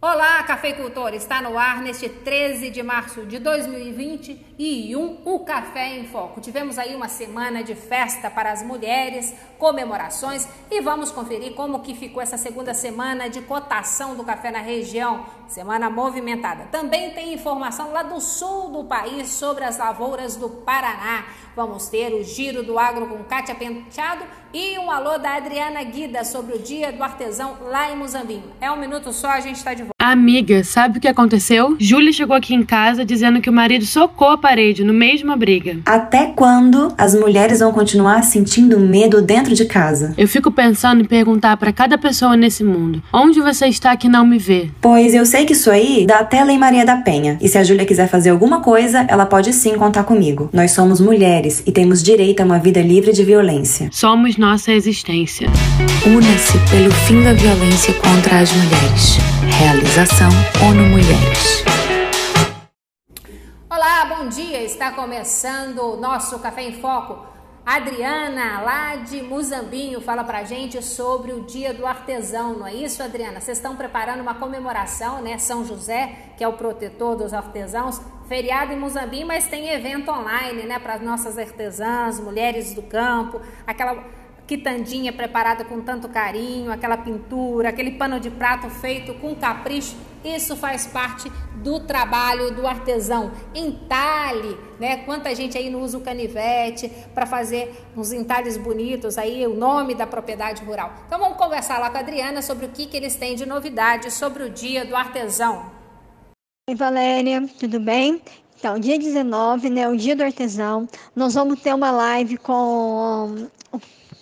Olá, cafeicultor! Está no ar neste 13 de março de 2021 o Café em Foco. Tivemos aí uma semana de festa para as mulheres, comemorações e vamos conferir como que ficou essa segunda semana de cotação do café na região. Semana movimentada. Também tem informação lá do sul do país sobre as lavouras do Paraná. Vamos ter o giro do agro com Kátia Penteado e um alô da Adriana Guida sobre o dia do artesão lá em Muzambinho. É um minuto só, a gente está de volta. Amiga, sabe o que aconteceu? Júlia chegou aqui em casa dizendo que o marido socou a parede no mesma briga. Até quando as mulheres vão continuar sentindo medo dentro de casa? Eu fico pensando em perguntar para cada pessoa nesse mundo: onde você está que não me vê? Pois eu sei que isso aí dá até Lei Maria da Penha. E se a Júlia quiser fazer alguma coisa, ela pode sim contar comigo. Nós somos mulheres e temos direito a uma vida livre de violência. Somos nossa existência. Una-se pelo fim da violência contra as mulheres. Realização ONU Mulheres. Olá, bom dia! Está começando o nosso Café em Foco. Adriana, lá de Muzambinho, fala pra gente sobre o Dia do Artesão, não é isso, Adriana? Vocês estão preparando uma comemoração, né? São José, que é o protetor dos artesãos, feriado em Muzambinho, mas tem evento online, né, para as nossas artesãs, mulheres do campo, aquela quitandinha preparada com tanto carinho, aquela pintura, aquele pano de prato feito com capricho, isso faz parte do trabalho do artesão. Entalhe, né? Quanta gente aí não usa o canivete para fazer uns entalhes bonitos aí, o nome da propriedade rural. Então vamos conversar lá com a Adriana sobre o que, que eles têm de novidade sobre o dia do artesão. Oi, Valéria, tudo bem? Então, dia 19, né, o dia do artesão, nós vamos ter uma live com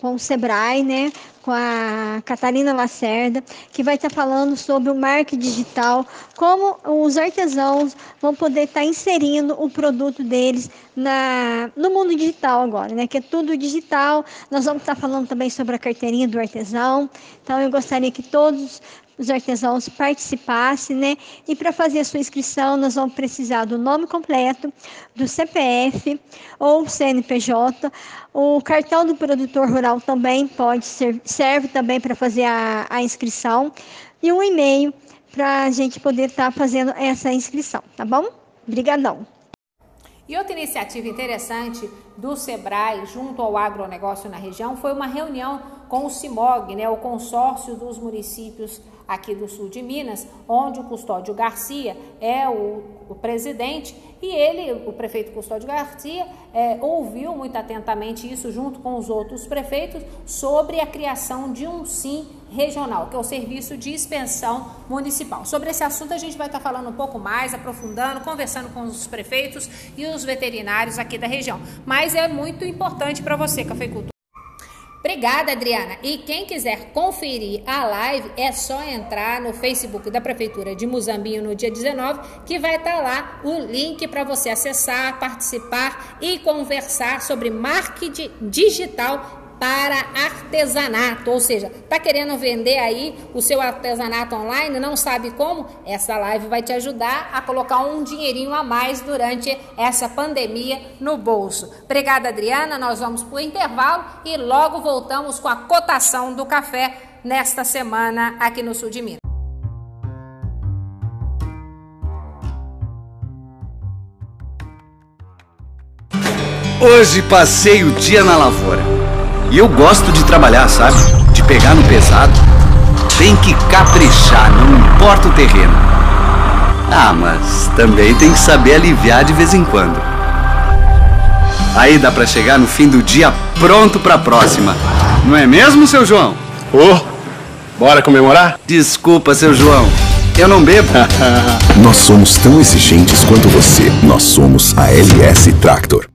com o Sebrae, né, com a Catarina Lacerda, que vai estar falando sobre o marketing digital, como os artesãos vão poder estar inserindo o produto deles na, no mundo digital agora, né, que é tudo digital. Nós vamos estar falando também sobre a carteirinha do artesão. Então, eu gostaria que todos os artesãos participassem, né? E para fazer a sua inscrição, nós vamos precisar do nome completo, do CPF ou CNPJ. O cartão do produtor rural também pode ser, serve também para fazer a, a inscrição e um e-mail para a gente poder estar tá fazendo essa inscrição, tá bom? Obrigadão. E outra iniciativa interessante do Sebrae junto ao agronegócio na região foi uma reunião com o CIMOG, né, o consórcio dos municípios aqui do sul de Minas, onde o Custódio Garcia é o, o presidente e ele, o prefeito Custódio Garcia, é, ouviu muito atentamente isso junto com os outros prefeitos sobre a criação de um SIM regional, que é o Serviço de Expensão Municipal. Sobre esse assunto a gente vai estar falando um pouco mais, aprofundando, conversando com os prefeitos e os veterinários aqui da região. Mas é muito importante para você, cafeicultor Obrigada, Adriana. E quem quiser conferir a live, é só entrar no Facebook da Prefeitura de Muzambinho no dia 19, que vai estar lá o link para você acessar, participar e conversar sobre marketing digital para artesanato, ou seja, tá querendo vender aí o seu artesanato online, não sabe como? Essa live vai te ajudar a colocar um dinheirinho a mais durante essa pandemia no bolso. Obrigada, Adriana. Nós vamos para o intervalo e logo voltamos com a cotação do café nesta semana aqui no sul de Minas. Hoje passei o dia na lavoura e eu gosto de trabalhar, sabe? De pegar no pesado. Tem que caprichar, não importa o terreno. Ah, mas também tem que saber aliviar de vez em quando. Aí dá para chegar no fim do dia pronto para a próxima. Não é mesmo, seu João? Ô, oh, bora comemorar? Desculpa, seu João. Eu não bebo. Nós somos tão exigentes quanto você. Nós somos a LS Tractor.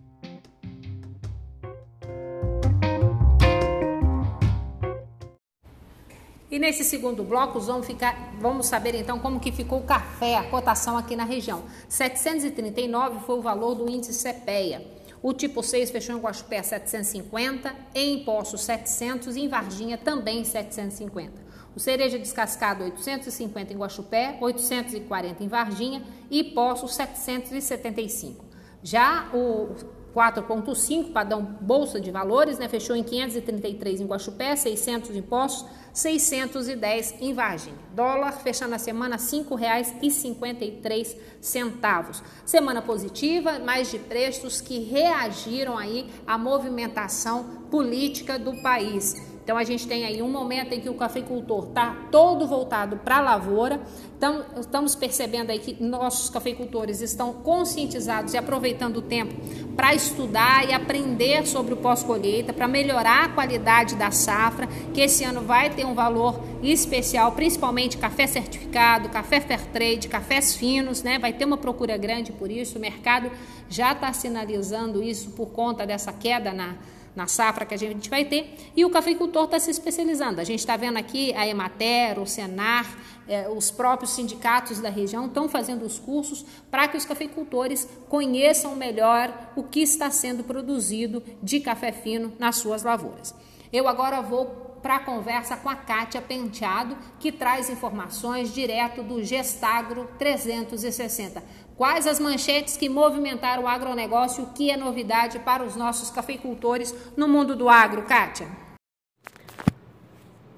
Nesse segundo bloco vamos, ficar, vamos saber então como que ficou o café, a cotação aqui na região. 739 foi o valor do índice CPEA. O tipo 6 fechou em Guaxupé 750, em Poços 700 e em Varginha também 750. O cereja descascado 850 em Guaxupé, 840 em Varginha e Poços 775. Já o 4,5 padrão Bolsa de Valores, né? Fechou em 533 em Guaxupé, 600 em Poços, 610 em Varginha. Dólar fechando a semana R$ 5,53. Semana positiva, mais de preços que reagiram aí à movimentação política do país. Então a gente tem aí um momento em que o cafeicultor está todo voltado para a lavoura. Então estamos percebendo aí que nossos cafeicultores estão conscientizados e aproveitando o tempo para estudar e aprender sobre o pós-colheita, para melhorar a qualidade da safra, que esse ano vai ter um valor especial, principalmente café certificado, café fair trade, cafés finos, né? Vai ter uma procura grande por isso. O mercado já está sinalizando isso por conta dessa queda na na safra que a gente vai ter, e o cafeicultor está se especializando. A gente está vendo aqui a Emater, o Senar, é, os próprios sindicatos da região estão fazendo os cursos para que os cafeicultores conheçam melhor o que está sendo produzido de café fino nas suas lavouras. Eu agora vou para a conversa com a Kátia Penteado, que traz informações direto do Gestagro 360. Quais as manchetes que movimentaram o agronegócio? O que é novidade para os nossos cafeicultores no mundo do agro, Kátia?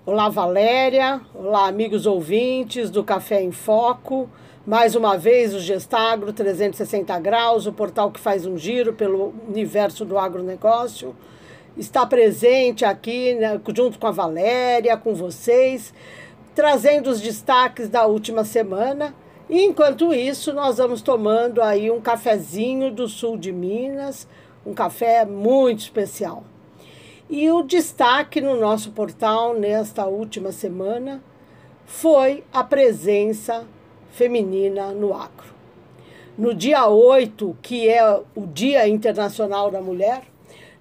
Olá, Valéria. Olá, amigos ouvintes do Café em Foco. Mais uma vez, o Gestagro 360 Graus, o portal que faz um giro pelo universo do agronegócio, está presente aqui né, junto com a Valéria, com vocês, trazendo os destaques da última semana enquanto isso, nós vamos tomando aí um cafezinho do sul de Minas, um café muito especial. E o destaque no nosso portal nesta última semana foi a presença feminina no agro. No dia 8, que é o Dia Internacional da Mulher,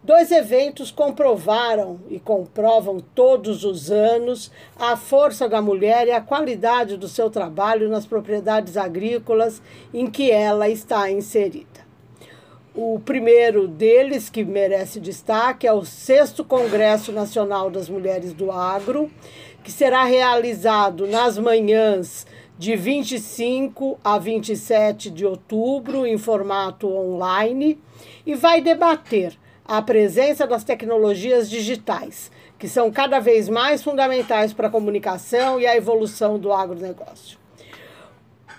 Dois eventos comprovaram e comprovam todos os anos a força da mulher e a qualidade do seu trabalho nas propriedades agrícolas em que ela está inserida. O primeiro deles, que merece destaque, é o sexto Congresso Nacional das Mulheres do Agro, que será realizado nas manhãs de 25 a 27 de outubro, em formato online, e vai debater a presença das tecnologias digitais, que são cada vez mais fundamentais para a comunicação e a evolução do agronegócio.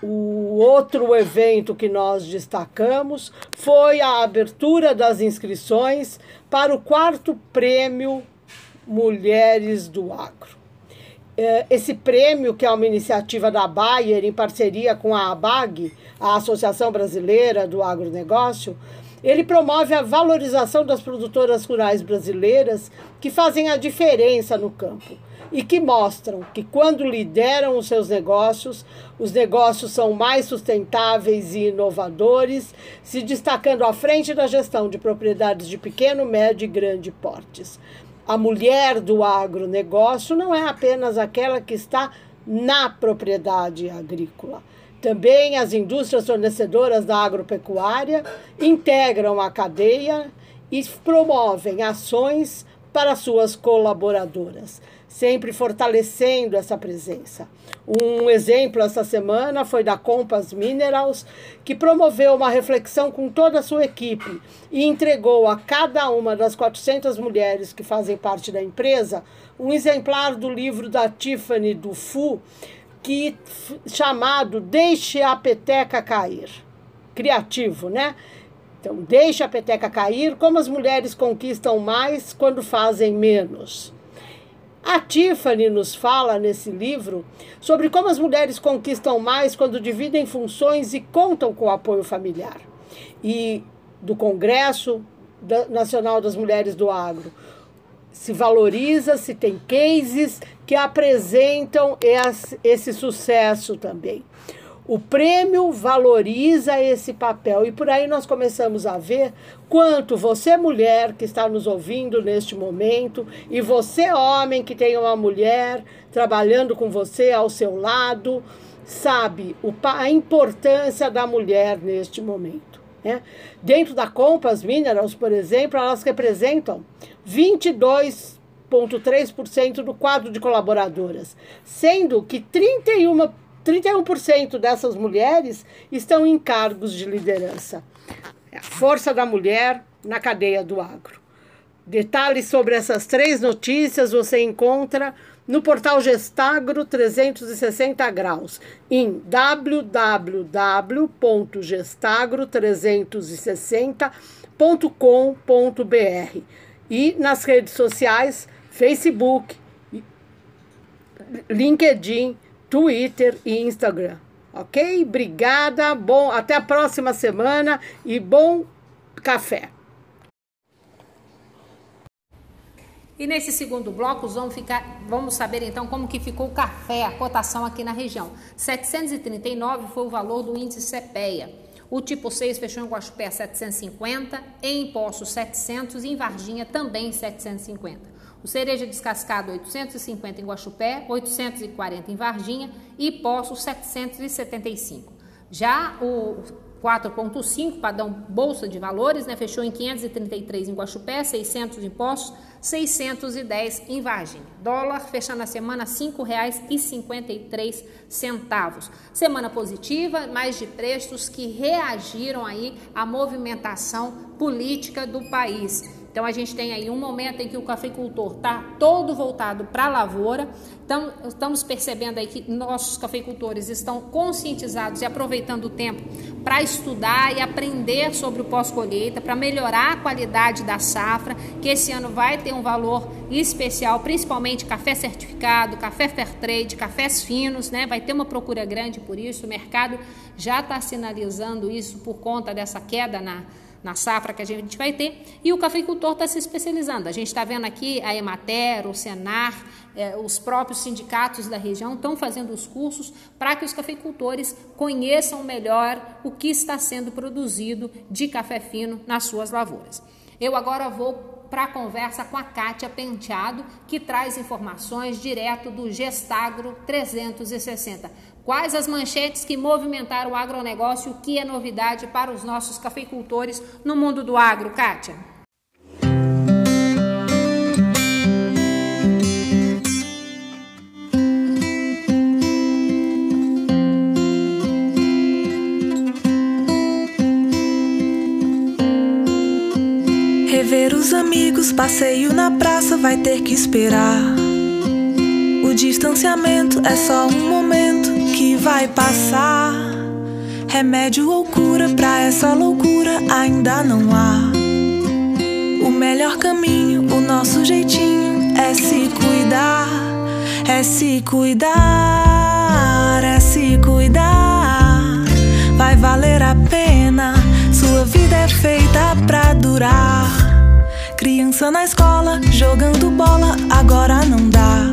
O outro evento que nós destacamos foi a abertura das inscrições para o quarto prêmio Mulheres do Agro. É, esse prêmio, que é uma iniciativa da Bayer em parceria com a ABAG, a Associação Brasileira do Agronegócio, ele promove a valorização das produtoras rurais brasileiras que fazem a diferença no campo e que mostram que quando lideram os seus negócios, os negócios são mais sustentáveis e inovadores, se destacando à frente da gestão de propriedades de pequeno, médio e grande portes. A mulher do agronegócio não é apenas aquela que está na propriedade agrícola também as indústrias fornecedoras da agropecuária integram a cadeia e promovem ações para suas colaboradoras, sempre fortalecendo essa presença. Um exemplo essa semana foi da Compass Minerals, que promoveu uma reflexão com toda a sua equipe e entregou a cada uma das 400 mulheres que fazem parte da empresa um exemplar do livro da Tiffany Dufu, que chamado Deixe a peteca cair. Criativo, né? Então, deixe a peteca cair, como as mulheres conquistam mais quando fazem menos. A Tiffany nos fala nesse livro sobre como as mulheres conquistam mais quando dividem funções e contam com o apoio familiar. E do Congresso Nacional das Mulheres do Agro, se valoriza, se tem cases que apresentam esse sucesso também. O prêmio valoriza esse papel e por aí nós começamos a ver quanto você, mulher que está nos ouvindo neste momento, e você, homem que tem uma mulher trabalhando com você ao seu lado, sabe a importância da mulher neste momento. Né? Dentro da Compass Minerals, por exemplo, elas representam 22,3% do quadro de colaboradoras, sendo que 31, 31% dessas mulheres estão em cargos de liderança. Força da mulher na cadeia do agro. Detalhes sobre essas três notícias você encontra no portal Gestagro 360 graus em www.gestagro360.com.br e nas redes sociais Facebook, LinkedIn, Twitter e Instagram. Ok? Obrigada. Bom, até a próxima semana e bom café. E nesse segundo bloco vamos, ficar, vamos saber então como que ficou o café, a cotação aqui na região. 739 foi o valor do índice CPEA. O tipo 6 fechou em Guaxupé 750, em Poço 700 e em Varginha também 750. O cereja descascado 850 em Guaxupé, 840 em Varginha e Poço 775. Já o 4,5 padrão Bolsa de Valores, né, fechou em 533 em Guaxupé, 600 em Poços, 610 em Varginha. Dólar fechando a semana R$ 5,53. Semana positiva, mais de preços que reagiram aí à movimentação política do país. Então a gente tem aí um momento em que o cafeicultor está todo voltado para a lavoura. Então estamos percebendo aí que nossos cafeicultores estão conscientizados e aproveitando o tempo para estudar e aprender sobre o pós-colheita, para melhorar a qualidade da safra, que esse ano vai ter um valor especial, principalmente café certificado, café fair trade, cafés finos, né? Vai ter uma procura grande por isso. O mercado já está sinalizando isso por conta dessa queda na na safra que a gente vai ter, e o cafeicultor está se especializando. A gente está vendo aqui a Emater, o Senar, eh, os próprios sindicatos da região estão fazendo os cursos para que os cafeicultores conheçam melhor o que está sendo produzido de café fino nas suas lavouras. Eu agora vou para a conversa com a Kátia Penteado, que traz informações direto do Gestagro 360. Quais as manchetes que movimentaram o agronegócio? O que é novidade para os nossos cafeicultores no mundo do agro, Kátia? Rever os amigos, passeio na praça, vai ter que esperar. O distanciamento é só um momento vai passar. Remédio ou cura pra essa loucura ainda não há. O melhor caminho, o nosso jeitinho é se cuidar, é se cuidar, é se cuidar. Vai valer a pena, sua vida é feita pra durar. Criança na escola, jogando bola, agora não dá.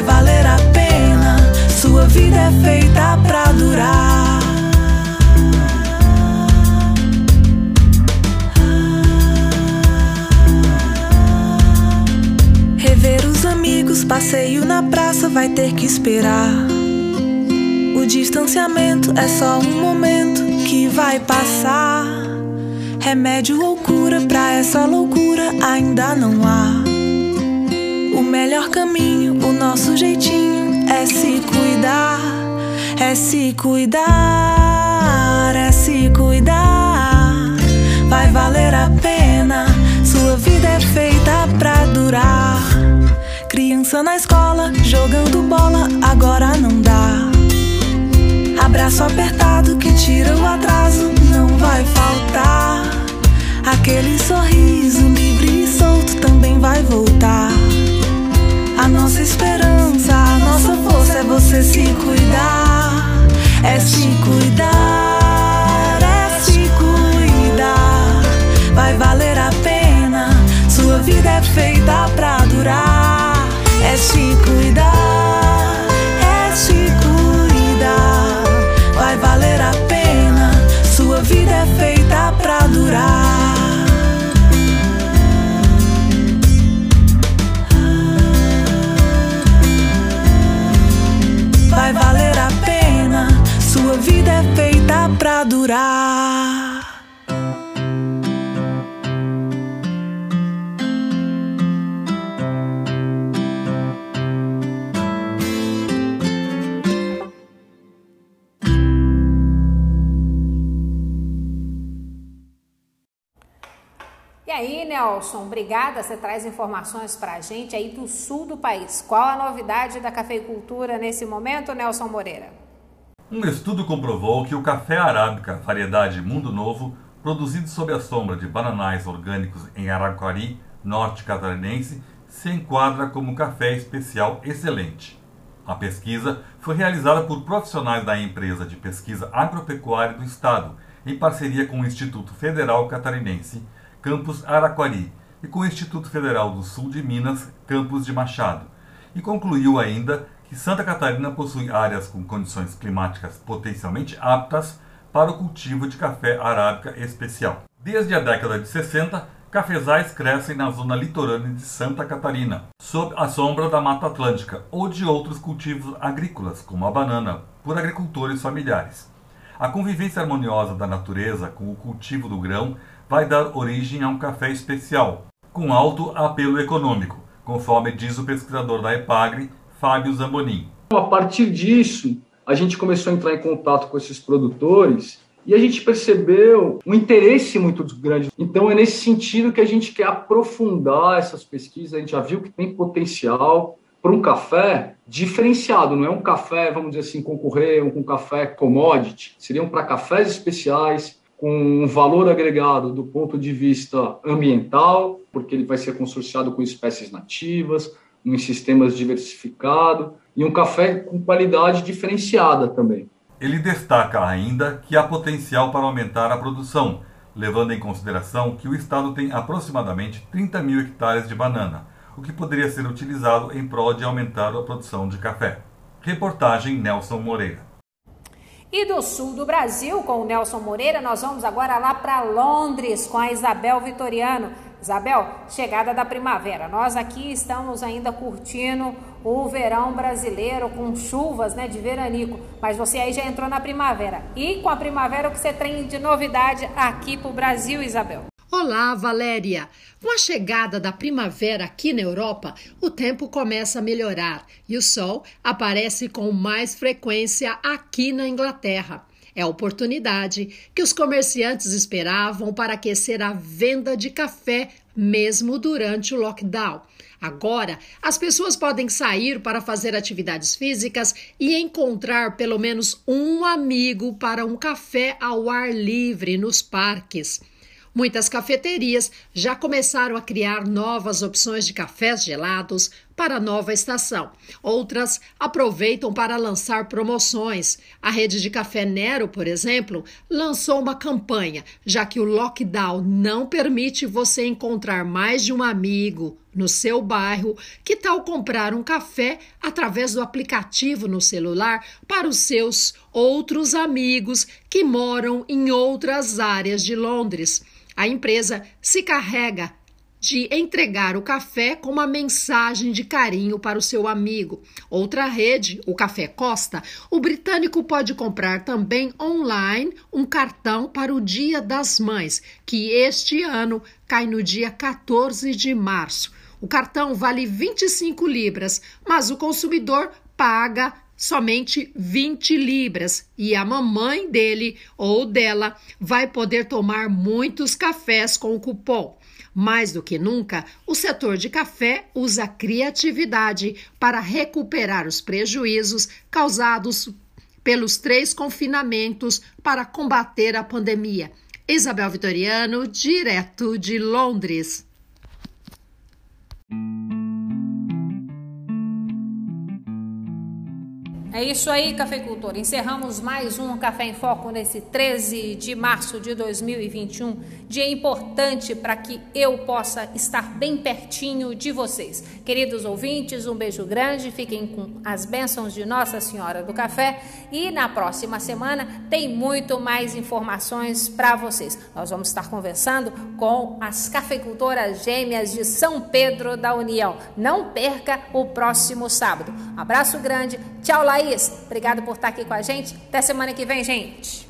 Vai valer a pena, sua vida é feita pra durar. Rever os amigos, passeio na praça, vai ter que esperar. O distanciamento é só um momento que vai passar. Remédio ou cura pra essa loucura ainda não há. Melhor caminho, o nosso jeitinho é se cuidar, é se cuidar, é se cuidar. Vai valer a pena, sua vida é feita pra durar. Criança na escola, jogando bola, agora não dá. Abraço apertado que tira o atraso, não vai faltar. Aquele sorriso livre e solto também vai voltar. Nossa esperança, nossa força é você se cuidar. É se cuidar, é se cuidar. Vai valer a pena, sua vida é feita pra durar. É se cuidar, Nelson, obrigada. Você traz informações para a gente aí do sul do país. Qual a novidade da cafeicultura nesse momento, Nelson Moreira? Um estudo comprovou que o café arábica, variedade Mundo Novo, produzido sob a sombra de bananais orgânicos em Araquari, norte catarinense, se enquadra como café especial excelente. A pesquisa foi realizada por profissionais da empresa de pesquisa agropecuária do Estado, em parceria com o Instituto Federal Catarinense, campus Araquari, e com o Instituto Federal do Sul de Minas, campus de Machado, e concluiu ainda que Santa Catarina possui áreas com condições climáticas potencialmente aptas para o cultivo de café arábica especial. Desde a década de 60, cafezais crescem na zona litorânea de Santa Catarina, sob a sombra da Mata Atlântica ou de outros cultivos agrícolas, como a banana, por agricultores familiares. A convivência harmoniosa da natureza com o cultivo do grão vai dar origem a um café especial, com alto apelo econômico, conforme diz o pesquisador da EPAGRE, Fábio Zambonin. A partir disso, a gente começou a entrar em contato com esses produtores e a gente percebeu um interesse muito grande. Então, é nesse sentido que a gente quer aprofundar essas pesquisas. A gente já viu que tem potencial para um café diferenciado, não é um café, vamos dizer assim, concorrer com um café commodity. Seriam para cafés especiais, com um valor agregado do ponto de vista ambiental, porque ele vai ser consorciado com espécies nativas, em sistemas diversificados, e um café com qualidade diferenciada também. Ele destaca ainda que há potencial para aumentar a produção, levando em consideração que o estado tem aproximadamente 30 mil hectares de banana, o que poderia ser utilizado em prol de aumentar a produção de café. Reportagem Nelson Moreira. E do sul do Brasil, com o Nelson Moreira, nós vamos agora lá para Londres com a Isabel Vitoriano. Isabel, chegada da primavera. Nós aqui estamos ainda curtindo o verão brasileiro com chuvas, né, de veranico. Mas você aí já entrou na primavera. E com a primavera o que você tem de novidade aqui para o Brasil, Isabel? Olá, Valéria! Com a chegada da primavera aqui na Europa, o tempo começa a melhorar e o sol aparece com mais frequência aqui na Inglaterra. É a oportunidade que os comerciantes esperavam para aquecer a venda de café mesmo durante o lockdown. Agora, as pessoas podem sair para fazer atividades físicas e encontrar pelo menos um amigo para um café ao ar livre nos parques. Muitas cafeterias já começaram a criar novas opções de cafés gelados para a nova estação. Outras aproveitam para lançar promoções. A rede de café Nero, por exemplo, lançou uma campanha, já que o lockdown não permite você encontrar mais de um amigo no seu bairro. Que tal comprar um café através do aplicativo no celular para os seus outros amigos que moram em outras áreas de Londres? A empresa se carrega de entregar o café com uma mensagem de carinho para o seu amigo. Outra rede, o Café Costa, o britânico pode comprar também online um cartão para o Dia das Mães, que este ano cai no dia 14 de março. O cartão vale 25 libras, mas o consumidor paga somente 20 libras e a mamãe dele ou dela vai poder tomar muitos cafés com o cupom. Mais do que nunca, o setor de café usa criatividade para recuperar os prejuízos causados pelos três confinamentos para combater a pandemia. Isabel Vitoriano, direto de Londres. É isso aí, cafeicultor. Encerramos mais um Café em Foco nesse 13 de março de 2021. Dia importante para que eu possa estar bem pertinho de vocês. Queridos ouvintes, um beijo grande. Fiquem com as bênçãos de Nossa Senhora do Café. E na próxima semana tem muito mais informações para vocês. Nós vamos estar conversando com as cafeicultoras gêmeas de São Pedro da União. Não perca o próximo sábado. Abraço grande. Tchau lá Laís, obrigado por estar aqui com a gente. Até semana que vem, gente.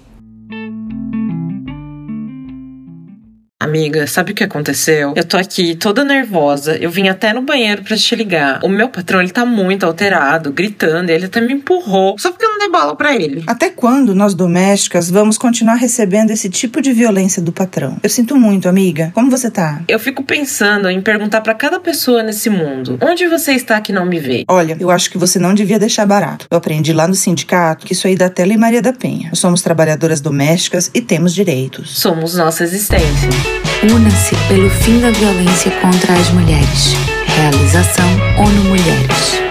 Amiga, sabe o que aconteceu? Eu tô aqui toda nervosa. Eu vim até no banheiro para te ligar. O meu patrão, ele tá muito alterado, gritando, ele até me empurrou. Só porque eu não dei bola para ele. Até quando nós domésticas vamos continuar recebendo esse tipo de violência do patrão? Eu sinto muito, amiga. Como você tá? Eu fico pensando em perguntar para cada pessoa nesse mundo: onde você está que não me vê? Olha, eu acho que você não devia deixar barato. Eu aprendi lá no sindicato que isso aí da Tela e Maria da Penha. Nós somos trabalhadoras domésticas e temos direitos. Somos nossa existência. Una-se pelo fim da violência contra as mulheres. Realização ONU Mulheres.